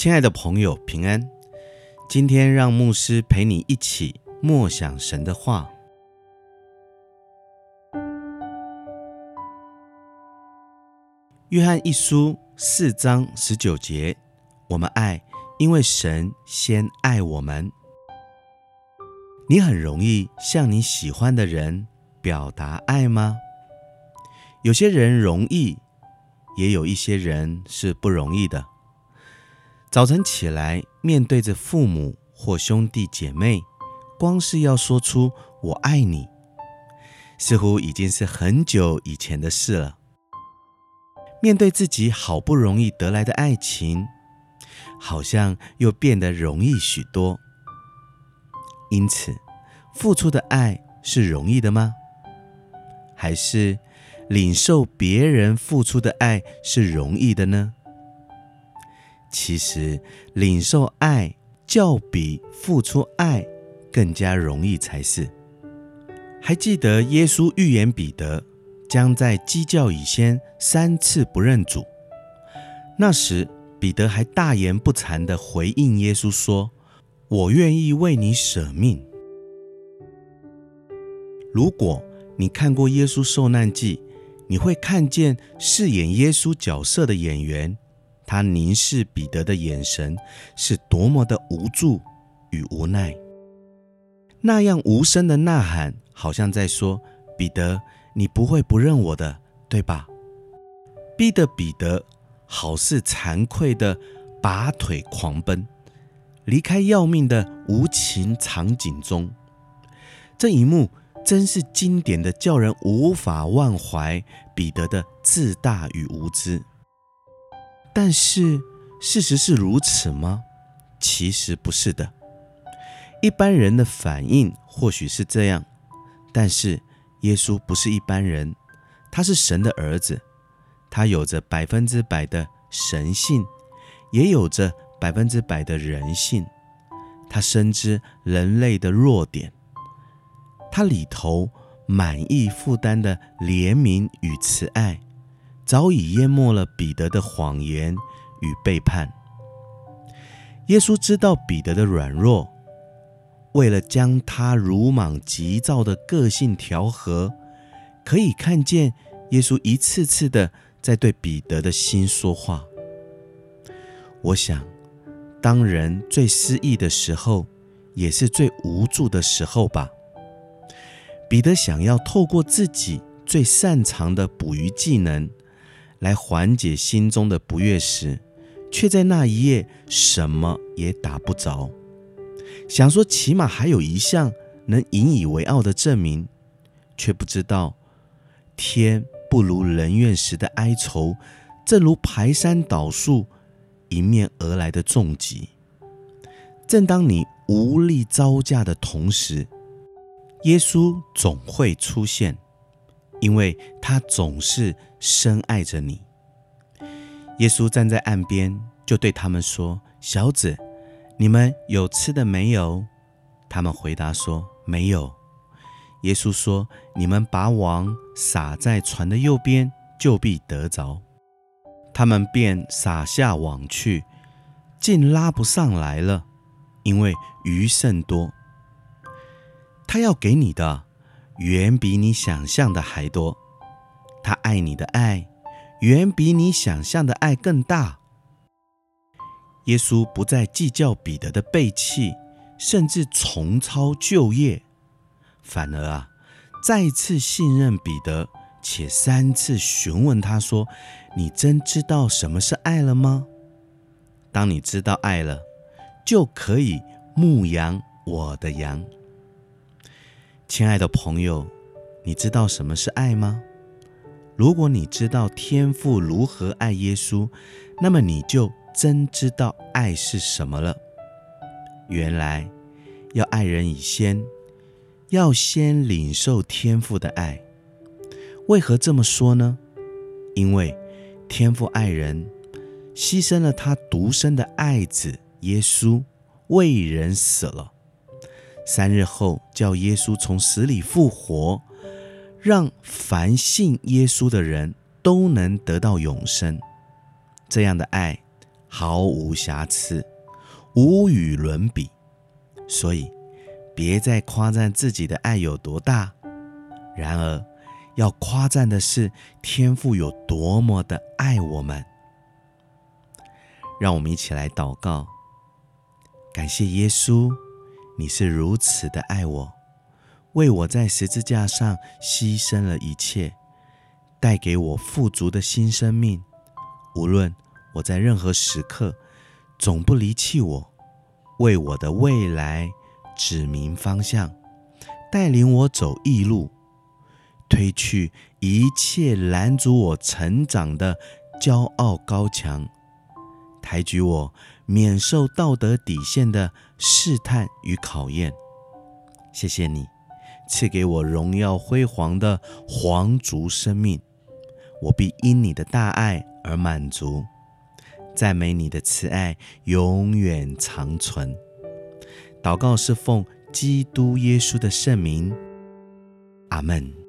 亲爱的朋友，平安。今天让牧师陪你一起默想神的话。约翰一书四章十九节：我们爱，因为神先爱我们。你很容易向你喜欢的人表达爱吗？有些人容易，也有一些人是不容易的。早晨起来，面对着父母或兄弟姐妹，光是要说出“我爱你”，似乎已经是很久以前的事了。面对自己好不容易得来的爱情，好像又变得容易许多。因此，付出的爱是容易的吗？还是领受别人付出的爱是容易的呢？其实，领受爱较比付出爱更加容易才是。还记得耶稣预言彼得将在鸡叫以先三次不认主，那时彼得还大言不惭地回应耶稣说：“我愿意为你舍命。”如果你看过耶稣受难记，你会看见饰演耶稣角色的演员。他凝视彼得的眼神是多么的无助与无奈，那样无声的呐喊，好像在说：“彼得，你不会不认我的，对吧？”逼得彼得好似惭愧的拔腿狂奔，离开要命的无情场景中。这一幕真是经典的，叫人无法忘怀彼得的自大与无知。但是，事实是如此吗？其实不是的。一般人的反应或许是这样，但是耶稣不是一般人，他是神的儿子，他有着百分之百的神性，也有着百分之百的人性。他深知人类的弱点，他里头满意负担的怜悯与慈爱。早已淹没了彼得的谎言与背叛。耶稣知道彼得的软弱，为了将他鲁莽急躁的个性调和，可以看见耶稣一次次的在对彼得的心说话。我想，当人最失意的时候，也是最无助的时候吧。彼得想要透过自己最擅长的捕鱼技能。来缓解心中的不悦时，却在那一夜什么也打不着。想说起码还有一项能引以为傲的证明，却不知道天不如人愿时的哀愁，正如排山倒树迎面而来的重击。正当你无力招架的同时，耶稣总会出现。因为他总是深爱着你。耶稣站在岸边，就对他们说：“小子，你们有吃的没有？”他们回答说：“没有。”耶稣说：“你们把网撒在船的右边，就必得着。”他们便撒下网去，竟拉不上来了，因为鱼甚多。他要给你的。远比你想象的还多，他爱你的爱远比你想象的爱更大。耶稣不再计较彼得的背弃，甚至重操旧业，反而啊，再次信任彼得，且三次询问他说：“你真知道什么是爱了吗？当你知道爱了，就可以牧养我的羊。”亲爱的朋友，你知道什么是爱吗？如果你知道天父如何爱耶稣，那么你就真知道爱是什么了。原来要爱人以先，要先领受天父的爱。为何这么说呢？因为天父爱人，牺牲了他独生的爱子耶稣，为人死了。三日后，叫耶稣从死里复活，让凡信耶稣的人都能得到永生。这样的爱毫无瑕疵，无与伦比。所以，别再夸赞自己的爱有多大，然而要夸赞的是天父有多么的爱我们。让我们一起来祷告，感谢耶稣，你是如此的爱我，为我在十字架上牺牲了一切，带给我富足的新生命。无论我在任何时刻，总不离弃我，为我的未来指明方向，带领我走异路，推去一切拦阻我成长的骄傲高墙。抬举我，免受道德底线的试探与考验。谢谢你赐给我荣耀辉煌的皇族生命，我必因你的大爱而满足，赞美你的慈爱永远长存。祷告是奉基督耶稣的圣名，阿门。